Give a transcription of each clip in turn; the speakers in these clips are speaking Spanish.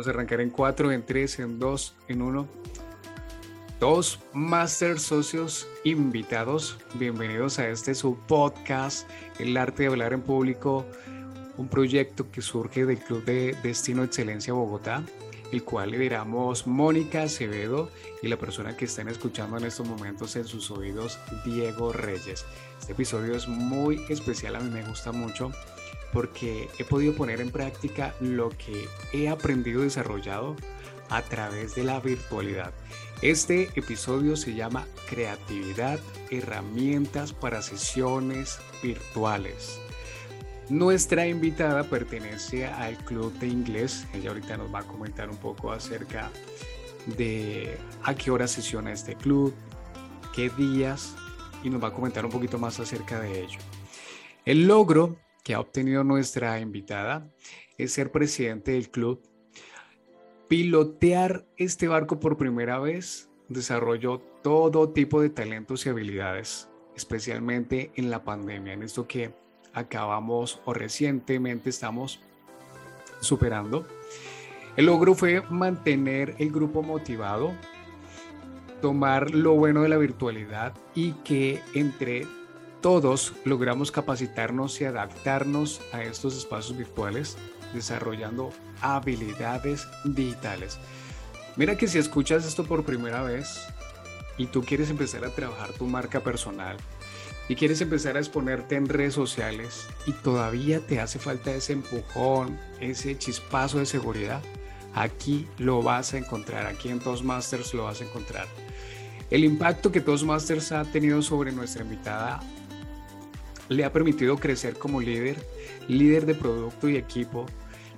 Vamos a arrancar en cuatro, en tres, en dos, en uno. Dos Master Socios invitados. Bienvenidos a este su podcast, El Arte de Hablar en Público, un proyecto que surge del Club de Destino Excelencia Bogotá, el cual lideramos Mónica Acevedo y la persona que están escuchando en estos momentos en sus oídos, Diego Reyes. Este episodio es muy especial, a mí me gusta mucho porque he podido poner en práctica lo que he aprendido y desarrollado a través de la virtualidad. Este episodio se llama Creatividad, herramientas para sesiones virtuales. Nuestra invitada pertenece al club de inglés. Ella ahorita nos va a comentar un poco acerca de a qué hora sesiona este club, qué días y nos va a comentar un poquito más acerca de ello. El logro que ha obtenido nuestra invitada es ser presidente del club. Pilotear este barco por primera vez desarrolló todo tipo de talentos y habilidades, especialmente en la pandemia, en esto que acabamos o recientemente estamos superando. El logro fue mantener el grupo motivado, tomar lo bueno de la virtualidad y que entre todos logramos capacitarnos y adaptarnos a estos espacios virtuales desarrollando habilidades digitales. Mira que si escuchas esto por primera vez y tú quieres empezar a trabajar tu marca personal y quieres empezar a exponerte en redes sociales y todavía te hace falta ese empujón, ese chispazo de seguridad, aquí lo vas a encontrar, aquí en Toastmasters lo vas a encontrar. El impacto que Toastmasters ha tenido sobre nuestra invitada le ha permitido crecer como líder, líder de producto y equipo,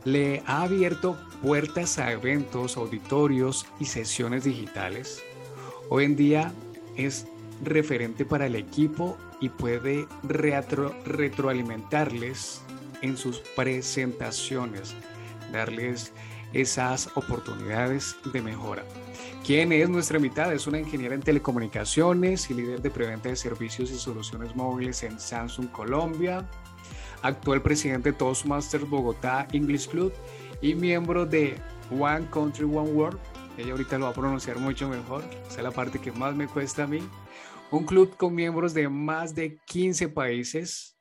le ha abierto puertas a eventos, auditorios y sesiones digitales. Hoy en día es referente para el equipo y puede retroalimentarles en sus presentaciones, darles esas oportunidades de mejora. ¿Quién es nuestra mitad? Es una ingeniera en telecomunicaciones y líder de preventa de servicios y soluciones móviles en Samsung Colombia, actual presidente de Toastmasters Bogotá English Club y miembro de One Country One World. Ella ahorita lo va a pronunciar mucho mejor, esa es la parte que más me cuesta a mí. Un club con miembros de más de 15 países.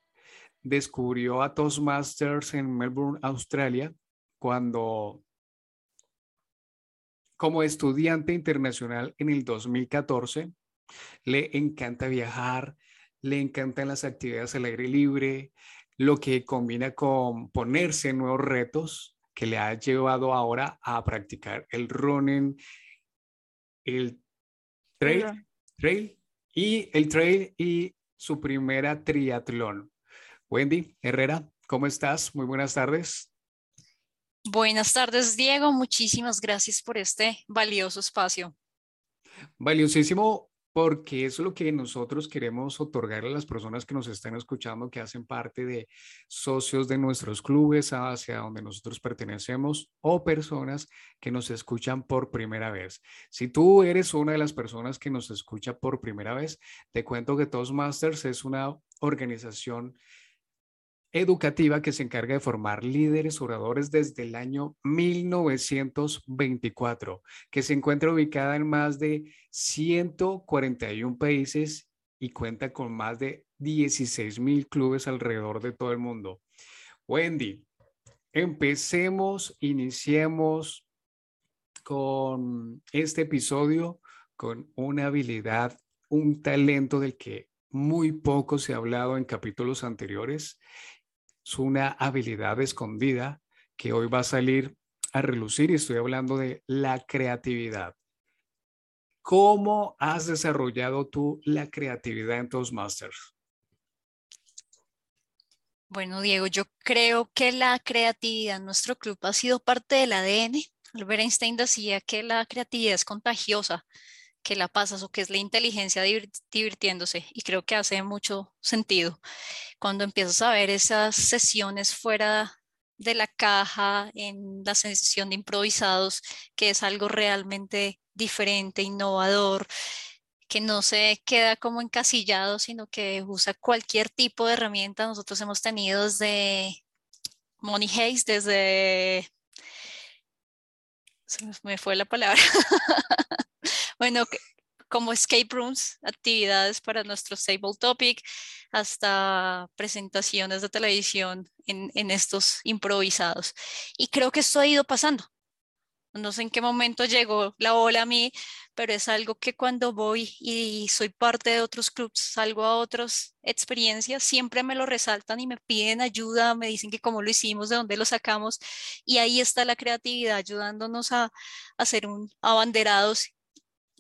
Descubrió a Toastmasters en Melbourne, Australia, cuando como estudiante internacional en el 2014. Le encanta viajar, le encantan las actividades al aire libre, lo que combina con ponerse nuevos retos que le ha llevado ahora a practicar el running, el trail, trail y el trail y su primera triatlón. Wendy Herrera, ¿cómo estás? Muy buenas tardes. Buenas tardes, Diego. Muchísimas gracias por este valioso espacio. Valiosísimo porque es lo que nosotros queremos otorgarle a las personas que nos están escuchando, que hacen parte de socios de nuestros clubes hacia donde nosotros pertenecemos o personas que nos escuchan por primera vez. Si tú eres una de las personas que nos escucha por primera vez, te cuento que Toastmasters es una organización educativa que se encarga de formar líderes oradores desde el año 1924, que se encuentra ubicada en más de 141 países y cuenta con más de 16 mil clubes alrededor de todo el mundo. Wendy, empecemos, iniciemos con este episodio con una habilidad, un talento del que muy poco se ha hablado en capítulos anteriores una habilidad escondida que hoy va a salir a relucir y estoy hablando de la creatividad. ¿Cómo has desarrollado tú la creatividad en Toastmasters? Bueno, Diego, yo creo que la creatividad en nuestro club ha sido parte del ADN. Albert Einstein decía que la creatividad es contagiosa, que la pasas o que es la inteligencia divirtiéndose y creo que hace mucho sentido cuando empiezas a ver esas sesiones fuera de la caja, en la sesión de improvisados, que es algo realmente diferente, innovador, que no se queda como encasillado, sino que usa cualquier tipo de herramienta. Nosotros hemos tenido desde Money Hayes, desde se me fue la palabra. bueno, como escape rooms, actividades para nuestro stable topic, hasta presentaciones de televisión en, en estos improvisados. Y creo que esto ha ido pasando. No sé en qué momento llegó la ola a mí, pero es algo que cuando voy y soy parte de otros clubs, salgo a otras experiencias, siempre me lo resaltan y me piden ayuda, me dicen que cómo lo hicimos, de dónde lo sacamos. Y ahí está la creatividad ayudándonos a, a ser un abanderados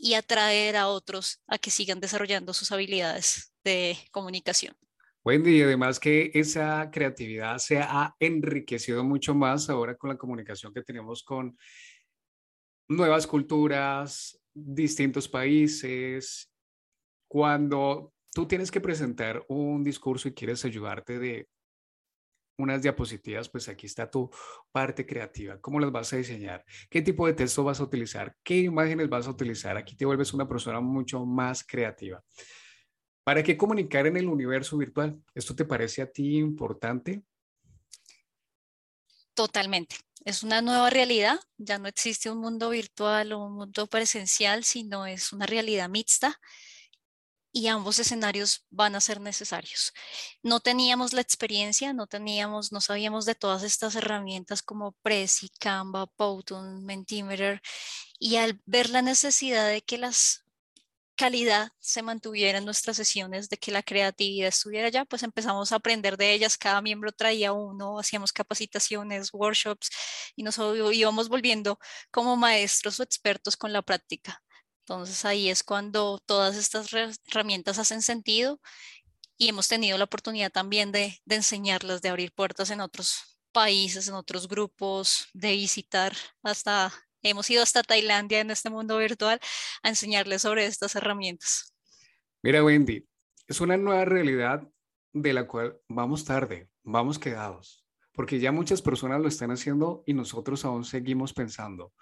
y atraer a otros a que sigan desarrollando sus habilidades de comunicación. Wendy, y además que esa creatividad se ha enriquecido mucho más ahora con la comunicación que tenemos con nuevas culturas, distintos países. Cuando tú tienes que presentar un discurso y quieres ayudarte de unas diapositivas, pues aquí está tu parte creativa. ¿Cómo las vas a diseñar? ¿Qué tipo de texto vas a utilizar? ¿Qué imágenes vas a utilizar? Aquí te vuelves una persona mucho más creativa. ¿Para qué comunicar en el universo virtual? ¿Esto te parece a ti importante? Totalmente. Es una nueva realidad. Ya no existe un mundo virtual o un mundo presencial, sino es una realidad mixta y ambos escenarios van a ser necesarios. No teníamos la experiencia, no teníamos, no sabíamos de todas estas herramientas como Prezi, Canva, Powtoon, Mentimeter y al ver la necesidad de que las calidad se mantuviera en nuestras sesiones, de que la creatividad estuviera allá, pues empezamos a aprender de ellas. Cada miembro traía uno, hacíamos capacitaciones, workshops y nos íbamos volviendo como maestros o expertos con la práctica. Entonces ahí es cuando todas estas herramientas hacen sentido y hemos tenido la oportunidad también de, de enseñarlas, de abrir puertas en otros países, en otros grupos, de visitar hasta Hemos ido hasta Tailandia en este mundo virtual a enseñarles sobre estas herramientas. Mira, Wendy, es una nueva realidad de la cual vamos tarde, vamos quedados, porque ya muchas personas lo están haciendo y nosotros aún seguimos pensando.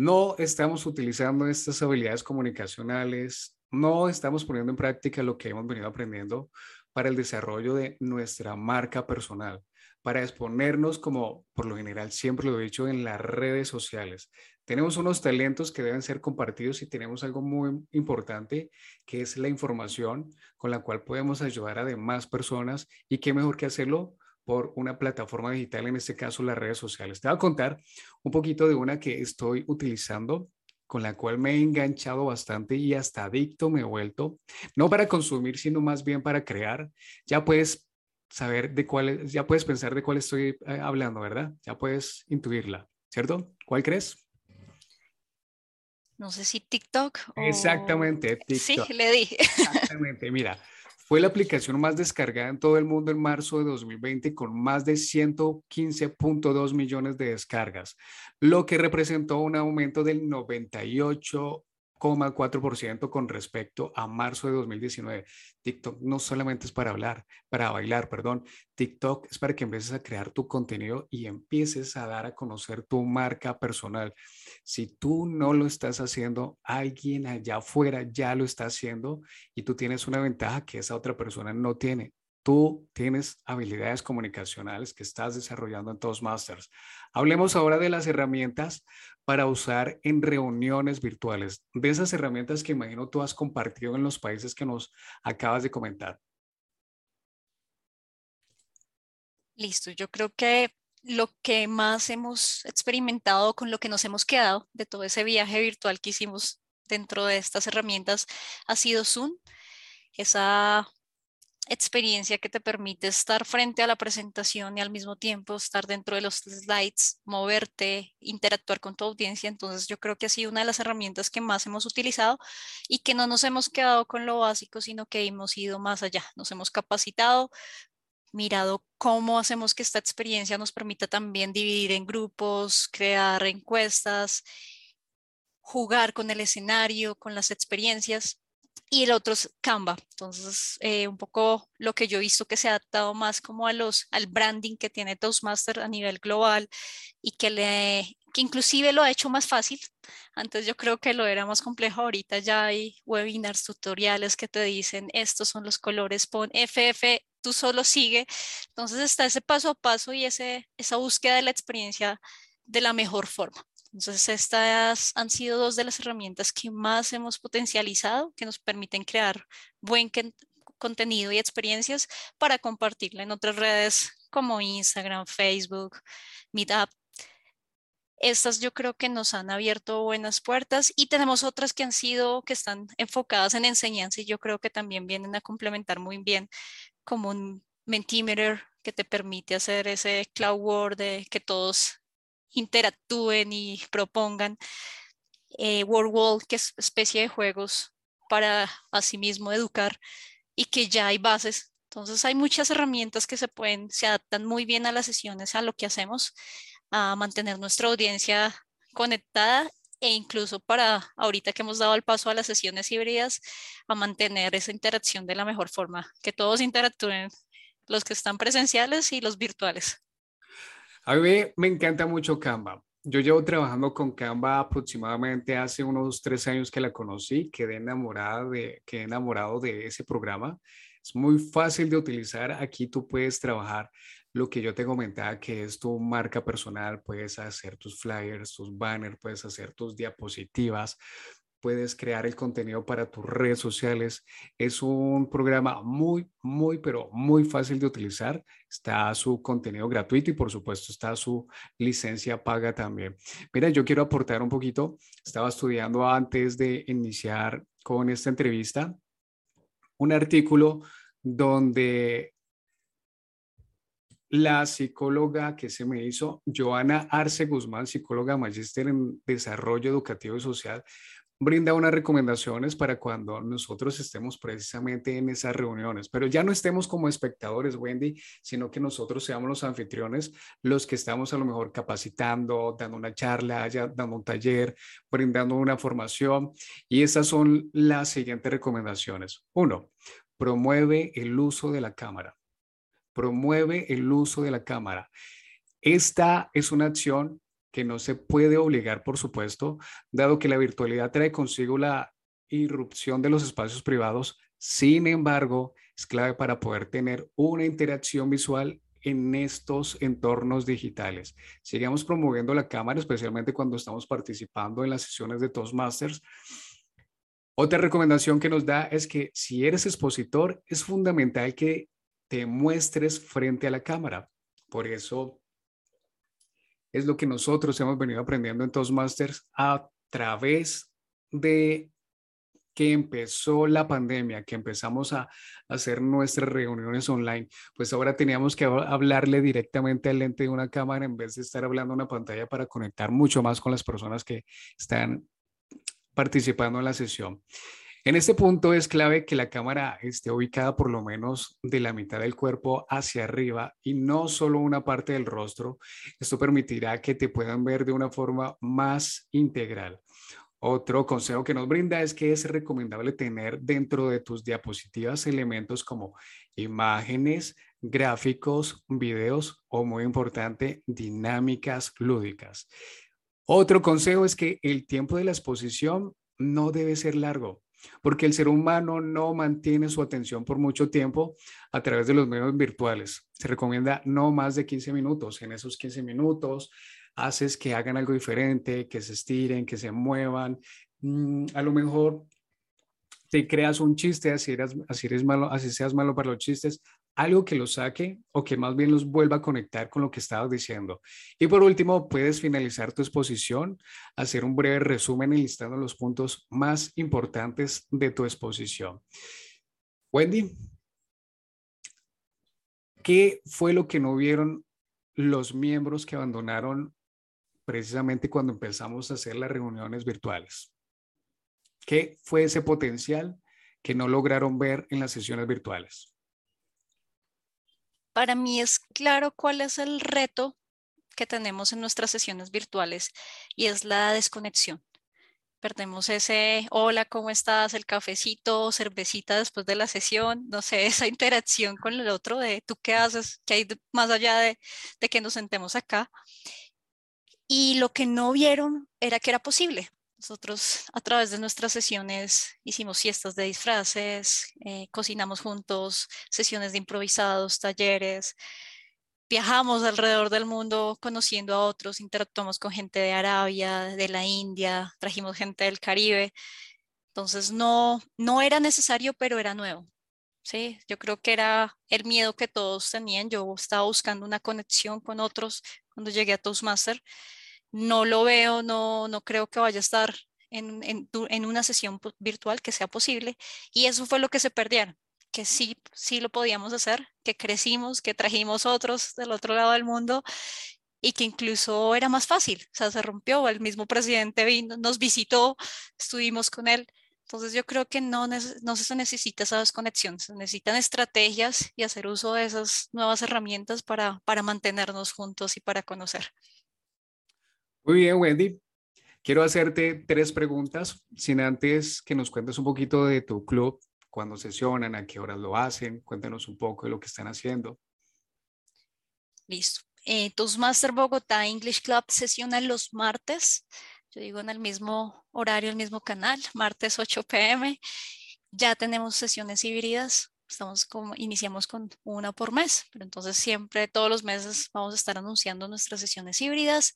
No estamos utilizando estas habilidades comunicacionales, no estamos poniendo en práctica lo que hemos venido aprendiendo para el desarrollo de nuestra marca personal para exponernos como por lo general siempre lo he dicho en las redes sociales. Tenemos unos talentos que deben ser compartidos y tenemos algo muy importante que es la información con la cual podemos ayudar a demás personas y qué mejor que hacerlo por una plataforma digital, en este caso las redes sociales. Te voy a contar un poquito de una que estoy utilizando con la cual me he enganchado bastante y hasta adicto me he vuelto, no para consumir, sino más bien para crear. Ya puedes saber de cuál, ya puedes pensar de cuál estoy eh, hablando, ¿verdad? Ya puedes intuirla, ¿cierto? ¿Cuál crees? No sé si TikTok. O... Exactamente, TikTok. Sí, le dije. Exactamente, mira, fue la aplicación más descargada en todo el mundo en marzo de 2020 con más de 115.2 millones de descargas, lo que representó un aumento del 98 4% con respecto a marzo de 2019. TikTok no solamente es para hablar, para bailar, perdón. TikTok es para que empieces a crear tu contenido y empieces a dar a conocer tu marca personal. Si tú no lo estás haciendo, alguien allá afuera ya lo está haciendo y tú tienes una ventaja que esa otra persona no tiene. Tú tienes habilidades comunicacionales que estás desarrollando en Toastmasters. Hablemos ahora de las herramientas para usar en reuniones virtuales, de esas herramientas que imagino tú has compartido en los países que nos acabas de comentar. Listo, yo creo que lo que más hemos experimentado con lo que nos hemos quedado de todo ese viaje virtual que hicimos dentro de estas herramientas ha sido Zoom, esa experiencia que te permite estar frente a la presentación y al mismo tiempo estar dentro de los slides, moverte, interactuar con tu audiencia. Entonces yo creo que ha sido una de las herramientas que más hemos utilizado y que no nos hemos quedado con lo básico, sino que hemos ido más allá. Nos hemos capacitado, mirado cómo hacemos que esta experiencia nos permita también dividir en grupos, crear encuestas, jugar con el escenario, con las experiencias y el otro es Canva. Entonces, eh, un poco lo que yo he visto que se ha adaptado más como a los, al branding que tiene Toastmaster a nivel global y que, le, que inclusive lo ha hecho más fácil. Antes yo creo que lo era más complejo, ahorita ya hay webinars, tutoriales que te dicen estos son los colores, pon FF, tú solo sigue. Entonces está ese paso a paso y ese, esa búsqueda de la experiencia de la mejor forma. Entonces, estas han sido dos de las herramientas que más hemos potencializado, que nos permiten crear buen contenido y experiencias para compartirla en otras redes como Instagram, Facebook, Meetup. Estas yo creo que nos han abierto buenas puertas y tenemos otras que han sido, que están enfocadas en enseñanza y yo creo que también vienen a complementar muy bien como un Mentimeter que te permite hacer ese cloud word de que todos interactúen y propongan. Eh, World Wall, que es especie de juegos para asimismo educar y que ya hay bases. Entonces hay muchas herramientas que se pueden, se adaptan muy bien a las sesiones, a lo que hacemos, a mantener nuestra audiencia conectada e incluso para ahorita que hemos dado el paso a las sesiones híbridas, a mantener esa interacción de la mejor forma, que todos interactúen, los que están presenciales y los virtuales. A mí me encanta mucho Canva. Yo llevo trabajando con Canva aproximadamente hace unos tres años que la conocí, quedé, enamorada de, quedé enamorado de ese programa. Es muy fácil de utilizar. Aquí tú puedes trabajar lo que yo te comentaba, que es tu marca personal. Puedes hacer tus flyers, tus banners, puedes hacer tus diapositivas, puedes crear el contenido para tus redes sociales. Es un programa muy, muy, pero muy fácil de utilizar. Está su contenido gratuito y por supuesto está su licencia paga también. Mira, yo quiero aportar un poquito. Estaba estudiando antes de iniciar con esta entrevista un artículo donde la psicóloga que se me hizo, Joana Arce Guzmán, psicóloga magíster en desarrollo educativo y social, brinda unas recomendaciones para cuando nosotros estemos precisamente en esas reuniones, pero ya no estemos como espectadores, Wendy, sino que nosotros seamos los anfitriones, los que estamos a lo mejor capacitando, dando una charla, dando un taller, brindando una formación. Y esas son las siguientes recomendaciones. Uno, promueve el uso de la cámara. Promueve el uso de la cámara. Esta es una acción que no se puede obligar, por supuesto, dado que la virtualidad trae consigo la irrupción de los espacios privados. Sin embargo, es clave para poder tener una interacción visual en estos entornos digitales. Sigamos promoviendo la cámara, especialmente cuando estamos participando en las sesiones de Toastmasters. Otra recomendación que nos da es que si eres expositor, es fundamental que te muestres frente a la cámara. Por eso es lo que nosotros hemos venido aprendiendo en Toastmasters a través de que empezó la pandemia, que empezamos a hacer nuestras reuniones online, pues ahora teníamos que hablarle directamente al lente de una cámara en vez de estar hablando a una pantalla para conectar mucho más con las personas que están participando en la sesión. En este punto es clave que la cámara esté ubicada por lo menos de la mitad del cuerpo hacia arriba y no solo una parte del rostro. Esto permitirá que te puedan ver de una forma más integral. Otro consejo que nos brinda es que es recomendable tener dentro de tus diapositivas elementos como imágenes, gráficos, videos o, muy importante, dinámicas lúdicas. Otro consejo es que el tiempo de la exposición no debe ser largo porque el ser humano no mantiene su atención por mucho tiempo a través de los medios virtuales. Se recomienda no más de 15 minutos. En esos 15 minutos haces que hagan algo diferente, que se estiren, que se muevan. Mm, a lo mejor te creas un chiste, así, eres, así, eres malo, así seas malo para los chistes, algo que los saque o que más bien los vuelva a conectar con lo que estabas diciendo. Y por último, puedes finalizar tu exposición, hacer un breve resumen enlistando los puntos más importantes de tu exposición. Wendy, ¿qué fue lo que no vieron los miembros que abandonaron precisamente cuando empezamos a hacer las reuniones virtuales? ¿Qué fue ese potencial que no lograron ver en las sesiones virtuales? Para mí es claro cuál es el reto que tenemos en nuestras sesiones virtuales y es la desconexión. Perdemos ese hola, ¿cómo estás? El cafecito, cervecita después de la sesión, no sé, esa interacción con el otro de tú qué haces, qué hay más allá de, de que nos sentemos acá. Y lo que no vieron era que era posible. Nosotros a través de nuestras sesiones hicimos siestas de disfraces, eh, cocinamos juntos, sesiones de improvisados, talleres. viajamos alrededor del mundo conociendo a otros, interactuamos con gente de Arabia, de la India, trajimos gente del Caribe. Entonces no, no era necesario, pero era nuevo. Sí, yo creo que era el miedo que todos tenían. Yo estaba buscando una conexión con otros cuando llegué a Toastmaster. No lo veo, no, no creo que vaya a estar en, en, en una sesión virtual que sea posible. Y eso fue lo que se perdieron que sí, sí lo podíamos hacer, que crecimos, que trajimos otros del otro lado del mundo y que incluso era más fácil, o sea, se rompió, el mismo presidente vino, nos visitó, estuvimos con él. Entonces yo creo que no, no se necesita esa desconexión, se necesitan estrategias y hacer uso de esas nuevas herramientas para, para mantenernos juntos y para conocer. Muy bien, Wendy. Quiero hacerte tres preguntas, sin antes que nos cuentes un poquito de tu club cuándo sesionan, a qué horas lo hacen. Cuéntanos un poco de lo que están haciendo. Listo. Eh, Toastmaster Bogotá English Club sesiona los martes. Yo digo en el mismo horario, el mismo canal, martes 8 pm. Ya tenemos sesiones híbridas. Estamos como, iniciamos con una por mes, pero entonces siempre, todos los meses, vamos a estar anunciando nuestras sesiones híbridas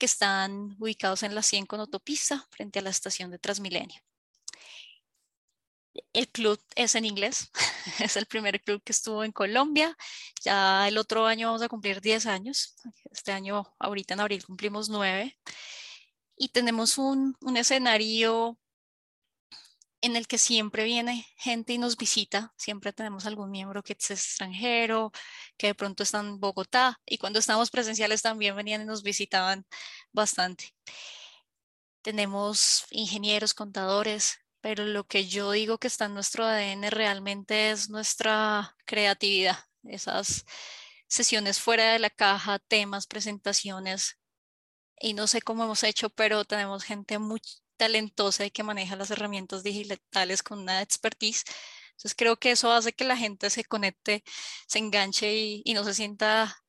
que están ubicados en la 100 con autopista frente a la estación de Transmilenio. El club es en inglés, es el primer club que estuvo en Colombia. Ya el otro año vamos a cumplir 10 años. Este año, ahorita en abril, cumplimos 9. Y tenemos un, un escenario en el que siempre viene gente y nos visita. Siempre tenemos algún miembro que es extranjero, que de pronto está en Bogotá. Y cuando estamos presenciales también venían y nos visitaban bastante. Tenemos ingenieros, contadores, pero lo que yo digo que está en nuestro ADN realmente es nuestra creatividad, esas sesiones fuera de la caja, temas, presentaciones, y no sé cómo hemos hecho, pero tenemos gente muy talentosa y que maneja las herramientas digitales con una expertise. Entonces creo que eso hace que la gente se conecte, se enganche y, no se sienta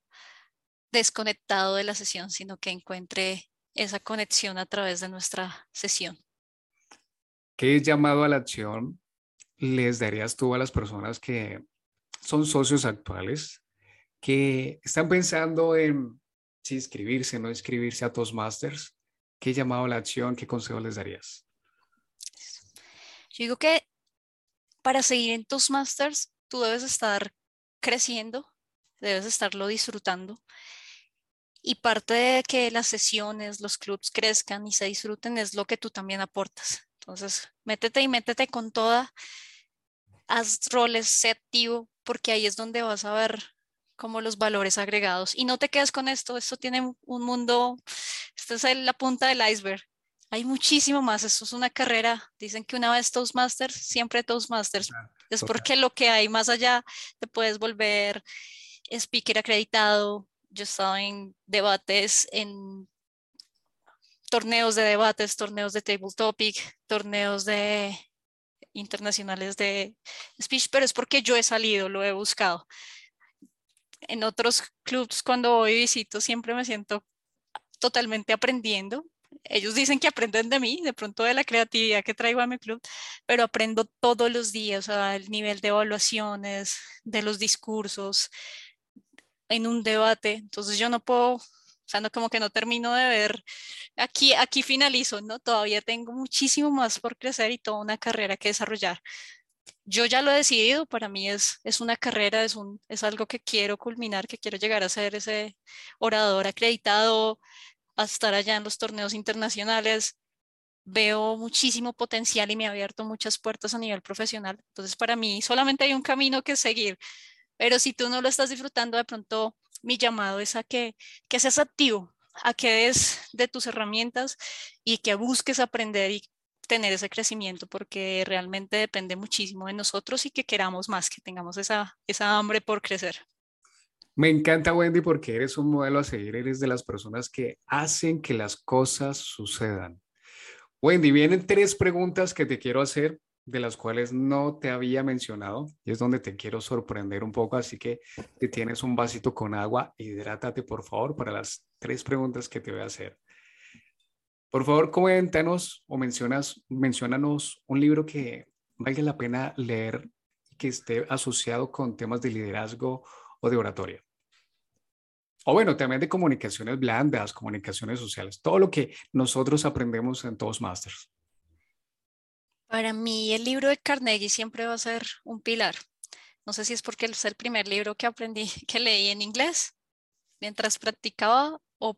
desconectado de la sesión, sino que encuentre esa conexión a través de nuestra sesión. ¿Qué llamado a la acción les darías tú a las personas que son socios actuales, que están pensando en si inscribirse, no inscribirse a Toastmasters? ¿Qué llamado a la acción, qué consejo les darías? Yo digo que para seguir en Toastmasters, tú debes estar creciendo, debes estarlo disfrutando. Y parte de que las sesiones, los clubs crezcan y se disfruten es lo que tú también aportas. Entonces, métete y métete con toda, haz roles, sé activo, porque ahí es donde vas a ver como los valores agregados. Y no te quedes con esto, esto tiene un mundo, esta es la punta del iceberg. Hay muchísimo más, esto es una carrera. Dicen que una vez Toastmasters, siempre Toastmasters. es porque lo que hay más allá te puedes volver speaker acreditado. Yo estaba en debates en torneos de debates, torneos de table topic, torneos de internacionales de speech, pero es porque yo he salido, lo he buscado. En otros clubs cuando voy y visito siempre me siento totalmente aprendiendo. Ellos dicen que aprenden de mí, de pronto de la creatividad que traigo a mi club, pero aprendo todos los días, o sea, el nivel de evaluaciones, de los discursos, en un debate. Entonces yo no puedo sea, no como que no termino de ver, aquí, aquí finalizo, ¿no? Todavía tengo muchísimo más por crecer y toda una carrera que desarrollar. Yo ya lo he decidido, para mí es, es una carrera, es, un, es algo que quiero culminar, que quiero llegar a ser ese orador acreditado, a estar allá en los torneos internacionales. Veo muchísimo potencial y me ha abierto muchas puertas a nivel profesional. Entonces, para mí solamente hay un camino que seguir. Pero si tú no lo estás disfrutando, de pronto mi llamado es a que, que seas activo, a que des de tus herramientas y que busques aprender y tener ese crecimiento porque realmente depende muchísimo de nosotros y que queramos más, que tengamos esa, esa hambre por crecer. Me encanta Wendy porque eres un modelo a seguir, eres de las personas que hacen que las cosas sucedan. Wendy, vienen tres preguntas que te quiero hacer de las cuales no te había mencionado y es donde te quiero sorprender un poco, así que te tienes un vasito con agua, hidrátate por favor para las tres preguntas que te voy a hacer. Por favor, coméntanos o mencionas, mencionanos un libro que valga la pena leer y que esté asociado con temas de liderazgo o de oratoria. O bueno, también de comunicaciones blandas, comunicaciones sociales, todo lo que nosotros aprendemos en Toastmasters. Para mí el libro de Carnegie siempre va a ser un pilar. No sé si es porque es el primer libro que aprendí, que leí en inglés mientras practicaba o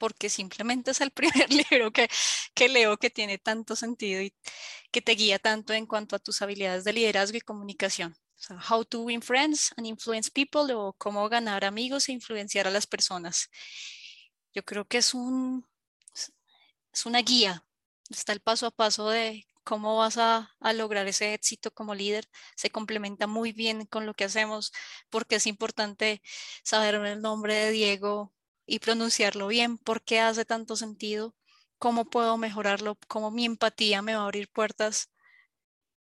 porque simplemente es el primer libro que, que leo que tiene tanto sentido y que te guía tanto en cuanto a tus habilidades de liderazgo y comunicación. how to win friends and influence people o cómo ganar amigos e influenciar a las personas. Yo creo que es un es una guía. Está el paso a paso de cómo vas a, a, lograr ese éxito como líder. Se complementa muy bien con lo que hacemos porque es importante saber el nombre de Diego y pronunciarlo bien, por qué hace tanto sentido, cómo puedo mejorarlo, cómo mi empatía me va a abrir puertas.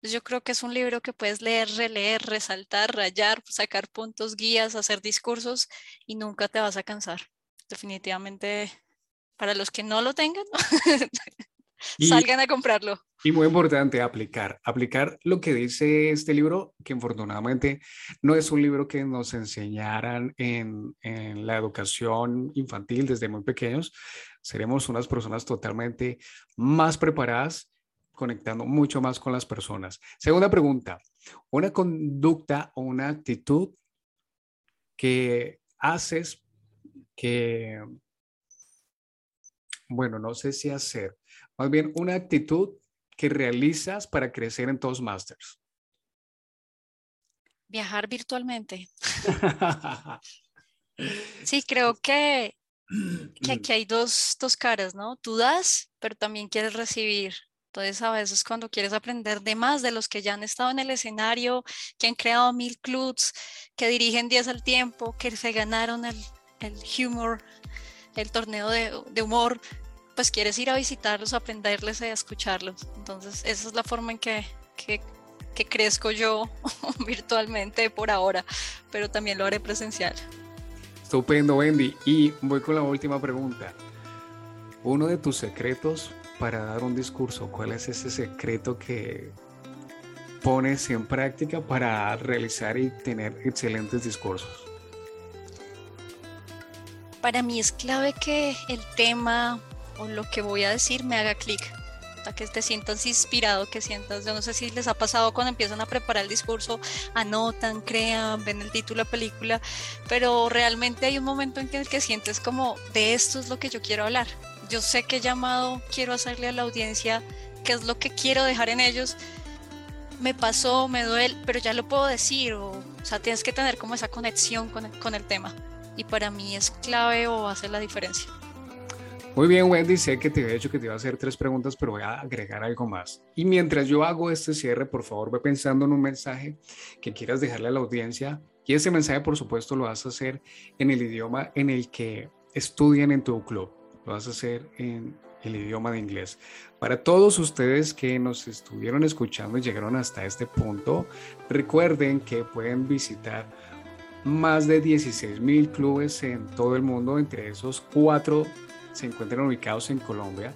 Yo creo que es un libro que puedes leer, releer, resaltar, rayar, sacar puntos, guías, hacer discursos y nunca te vas a cansar. Definitivamente, para los que no lo tengan, salgan a comprarlo. Y muy importante, aplicar. Aplicar lo que dice este libro, que infortunadamente no es un libro que nos enseñaran en, en la educación infantil desde muy pequeños. Seremos unas personas totalmente más preparadas, conectando mucho más con las personas. Segunda pregunta, una conducta o una actitud que haces que, bueno, no sé si hacer, más bien una actitud que realizas para crecer en Toastmasters? Viajar virtualmente. sí, creo que, que aquí hay dos, dos caras, ¿no? Tú das, pero también quieres recibir. Entonces, a veces cuando quieres aprender de más de los que ya han estado en el escenario, que han creado mil clubs, que dirigen 10 al tiempo, que se ganaron el, el humor, el torneo de, de humor, pues quieres ir a visitarlos, aprenderles y a escucharlos. Entonces, esa es la forma en que, que, que crezco yo virtualmente por ahora, pero también lo haré presencial. Estupendo, Wendy. Y voy con la última pregunta. Uno de tus secretos para dar un discurso, ¿cuál es ese secreto que pones en práctica para realizar y tener excelentes discursos? Para mí es clave que el tema o lo que voy a decir me haga clic, que te sientas inspirado, que sientas, yo no sé si les ha pasado cuando empiezan a preparar el discurso, anotan, crean, ven el título de la película, pero realmente hay un momento en el que sientes como, de esto es lo que yo quiero hablar. Yo sé qué llamado quiero hacerle a la audiencia, qué es lo que quiero dejar en ellos. Me pasó, me duele, pero ya lo puedo decir, o, o sea, tienes que tener como esa conexión con el, con el tema. Y para mí es clave o hace la diferencia. Muy bien, Wendy, sé que te he dicho que te iba a hacer tres preguntas, pero voy a agregar algo más. Y mientras yo hago este cierre, por favor, ve pensando en un mensaje que quieras dejarle a la audiencia. Y ese mensaje, por supuesto, lo vas a hacer en el idioma en el que estudian en tu club. Lo vas a hacer en el idioma de inglés. Para todos ustedes que nos estuvieron escuchando y llegaron hasta este punto, recuerden que pueden visitar más de 16 mil clubes en todo el mundo, entre esos cuatro se encuentran ubicados en Colombia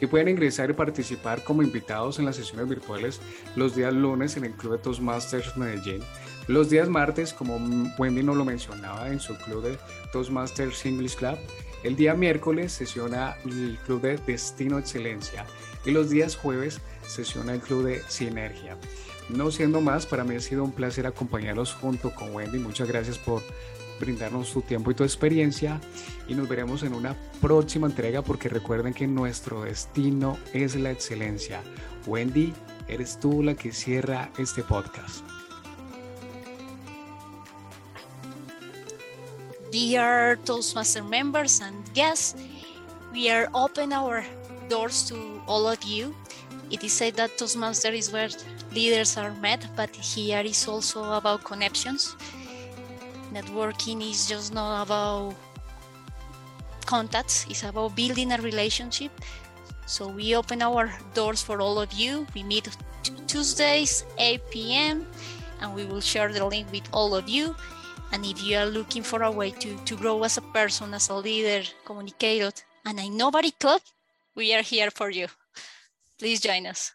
y pueden ingresar y participar como invitados en las sesiones virtuales los días lunes en el Club de Toastmasters Medellín, los días martes, como Wendy nos lo mencionaba en su Club de Toastmasters English Club, el día miércoles sesiona el Club de Destino Excelencia y los días jueves sesiona el Club de Sinergia. No siendo más, para mí ha sido un placer acompañarlos junto con Wendy. Muchas gracias por brindarnos su tiempo y tu experiencia y nos veremos en una próxima entrega porque recuerden que nuestro destino es la excelencia. Wendy, eres tú la que cierra este podcast. Dear Toastmaster members and guests, we are open our doors to all of you. It is said that Toastmaster is where leaders are met, but here is also about connections. Networking is just not about contacts, it's about building a relationship. So we open our doors for all of you. We meet Tuesdays, 8 p.m., and we will share the link with all of you. And if you are looking for a way to, to grow as a person, as a leader, communicator, and a nobody club, we are here for you. Please join us.